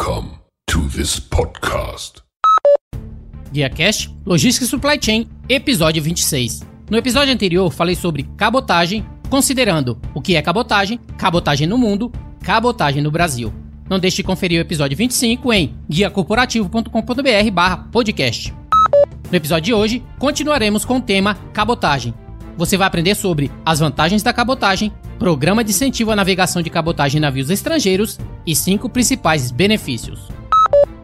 Welcome to this podcast. Guia Cash, Logística e Supply Chain, episódio 26. No episódio anterior, falei sobre cabotagem, considerando o que é cabotagem, cabotagem no mundo, cabotagem no Brasil. Não deixe de conferir o episódio 25 em guiacorporativo.com.br/podcast. No episódio de hoje, continuaremos com o tema cabotagem. Você vai aprender sobre as vantagens da cabotagem, programa de incentivo à navegação de cabotagem em navios estrangeiros e cinco principais benefícios.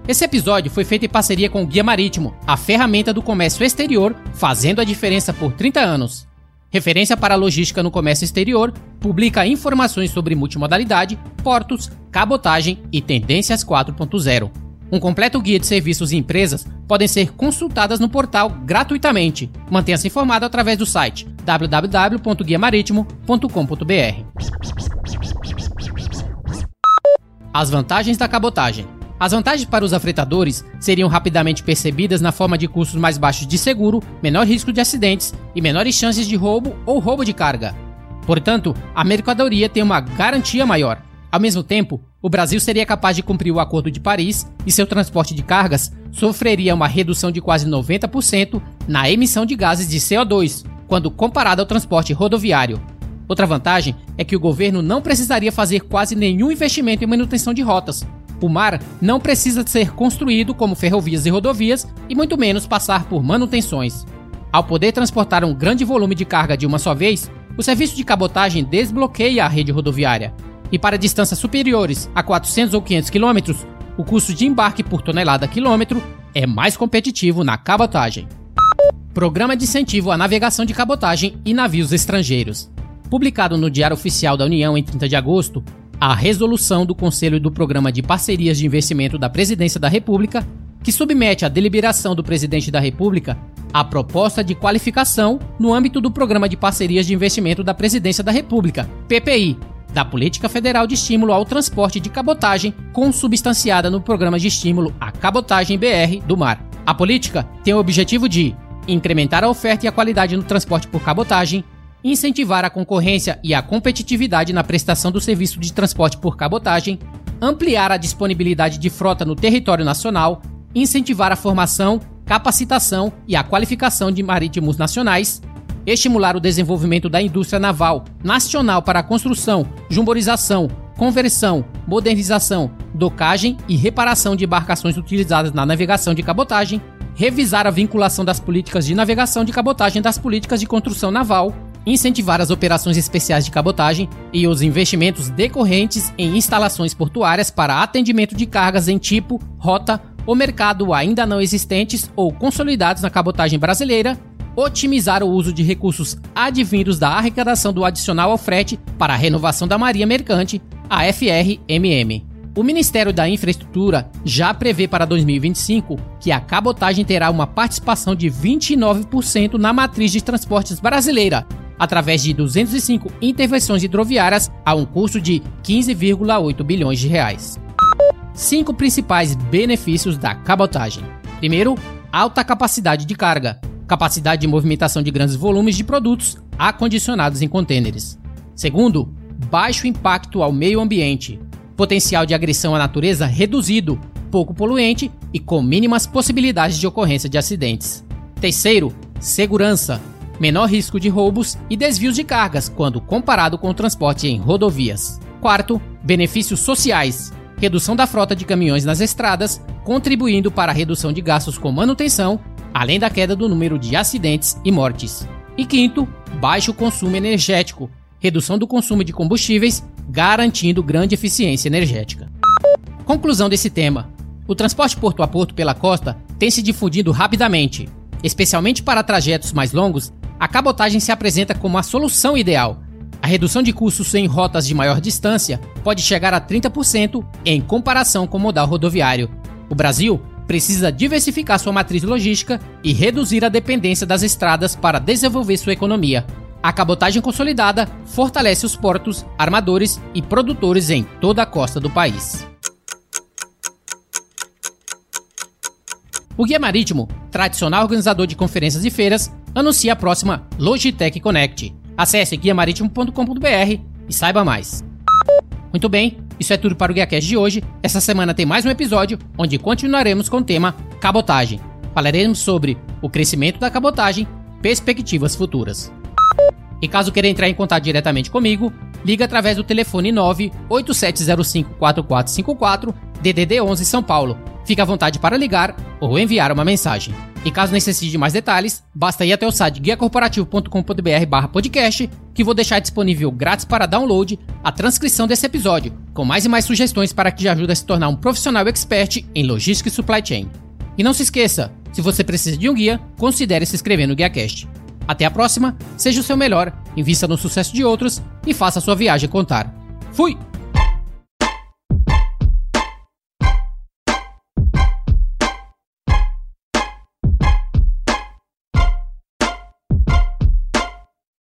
Esse episódio foi feito em parceria com o Guia Marítimo, a ferramenta do comércio exterior, fazendo a diferença por 30 anos. Referência para logística no comércio exterior, publica informações sobre multimodalidade, portos, cabotagem e tendências 4.0. Um completo guia de serviços e empresas podem ser consultadas no portal gratuitamente. Mantenha-se informado através do site www.guiamaritimo.com.br. As vantagens da cabotagem. As vantagens para os afretadores seriam rapidamente percebidas na forma de custos mais baixos de seguro, menor risco de acidentes e menores chances de roubo ou roubo de carga. Portanto, a mercadoria tem uma garantia maior. Ao mesmo tempo, o Brasil seria capaz de cumprir o Acordo de Paris e seu transporte de cargas sofreria uma redução de quase 90% na emissão de gases de CO2, quando comparado ao transporte rodoviário. Outra vantagem é que o governo não precisaria fazer quase nenhum investimento em manutenção de rotas. O mar não precisa ser construído como ferrovias e rodovias e muito menos passar por manutenções. Ao poder transportar um grande volume de carga de uma só vez, o serviço de cabotagem desbloqueia a rede rodoviária. E para distâncias superiores a 400 ou 500 km, o custo de embarque por tonelada quilômetro é mais competitivo na cabotagem. Programa de incentivo à navegação de cabotagem e navios estrangeiros. Publicado no Diário Oficial da União em 30 de agosto, a resolução do Conselho do Programa de Parcerias de Investimento da Presidência da República, que submete à deliberação do Presidente da República a proposta de qualificação no âmbito do Programa de Parcerias de Investimento da Presidência da República, PPI, da Política Federal de Estímulo ao Transporte de Cabotagem, consubstanciada no Programa de Estímulo à Cabotagem BR do Mar. A política tem o objetivo de incrementar a oferta e a qualidade no transporte por cabotagem, incentivar a concorrência e a competitividade na prestação do serviço de transporte por cabotagem, ampliar a disponibilidade de frota no território nacional, incentivar a formação, capacitação e a qualificação de marítimos nacionais, estimular o desenvolvimento da indústria naval nacional para a construção, jumborização, conversão, modernização, docagem e reparação de embarcações utilizadas na navegação de cabotagem, revisar a vinculação das políticas de navegação de cabotagem das políticas de construção naval, incentivar as operações especiais de cabotagem e os investimentos decorrentes em instalações portuárias para atendimento de cargas em tipo, rota ou mercado ainda não existentes ou consolidados na cabotagem brasileira, otimizar o uso de recursos advindos da arrecadação do adicional ao frete para a renovação da Marinha Mercante, a FRMM. O Ministério da Infraestrutura já prevê para 2025 que a cabotagem terá uma participação de 29% na matriz de transportes brasileira, através de 205 intervenções hidroviárias a um custo de 15,8 bilhões de reais. Cinco principais benefícios da cabotagem. Primeiro, alta capacidade de carga, capacidade de movimentação de grandes volumes de produtos acondicionados em contêineres. Segundo, baixo impacto ao meio ambiente, potencial de agressão à natureza reduzido, pouco poluente e com mínimas possibilidades de ocorrência de acidentes. Terceiro, segurança, menor risco de roubos e desvios de cargas quando comparado com o transporte em rodovias. Quarto, benefícios sociais, redução da frota de caminhões nas estradas, contribuindo para a redução de gastos com manutenção, além da queda do número de acidentes e mortes. E quinto, baixo consumo energético, redução do consumo de combustíveis, garantindo grande eficiência energética. Conclusão desse tema: o transporte porto a porto pela costa tem se difundido rapidamente. Especialmente para trajetos mais longos, a cabotagem se apresenta como a solução ideal. A redução de custos em rotas de maior distância pode chegar a 30% em comparação com o modal rodoviário. O Brasil precisa diversificar sua matriz logística e reduzir a dependência das estradas para desenvolver sua economia. A cabotagem consolidada fortalece os portos, armadores e produtores em toda a costa do país. O Guia Marítimo, tradicional organizador de conferências e feiras, anuncia a próxima Logitech Connect. Acesse guiamaritimo.com.br e saiba mais. Muito bem, Isso é tudo para o GuiaCast de hoje. Essa semana tem mais um episódio onde continuaremos com o tema cabotagem. Falaremos sobre o crescimento da cabotagem, perspectivas futuras. E caso queira entrar em contato diretamente comigo, liga através do telefone 987054454 DDD 11 São Paulo. Fique à vontade para ligar ou enviar uma mensagem. E caso necessite de mais detalhes, basta ir até o site guiacorporativo.com.br podcast, que vou deixar disponível grátis para download a transcrição desse episódio, com mais e mais sugestões para que te ajude a se tornar um profissional expert em logística e supply chain. E não se esqueça, se você precisa de um guia, considere se inscrever no GuiaCast. Até a próxima, seja o seu melhor, invista no sucesso de outros e faça a sua viagem contar. Fui!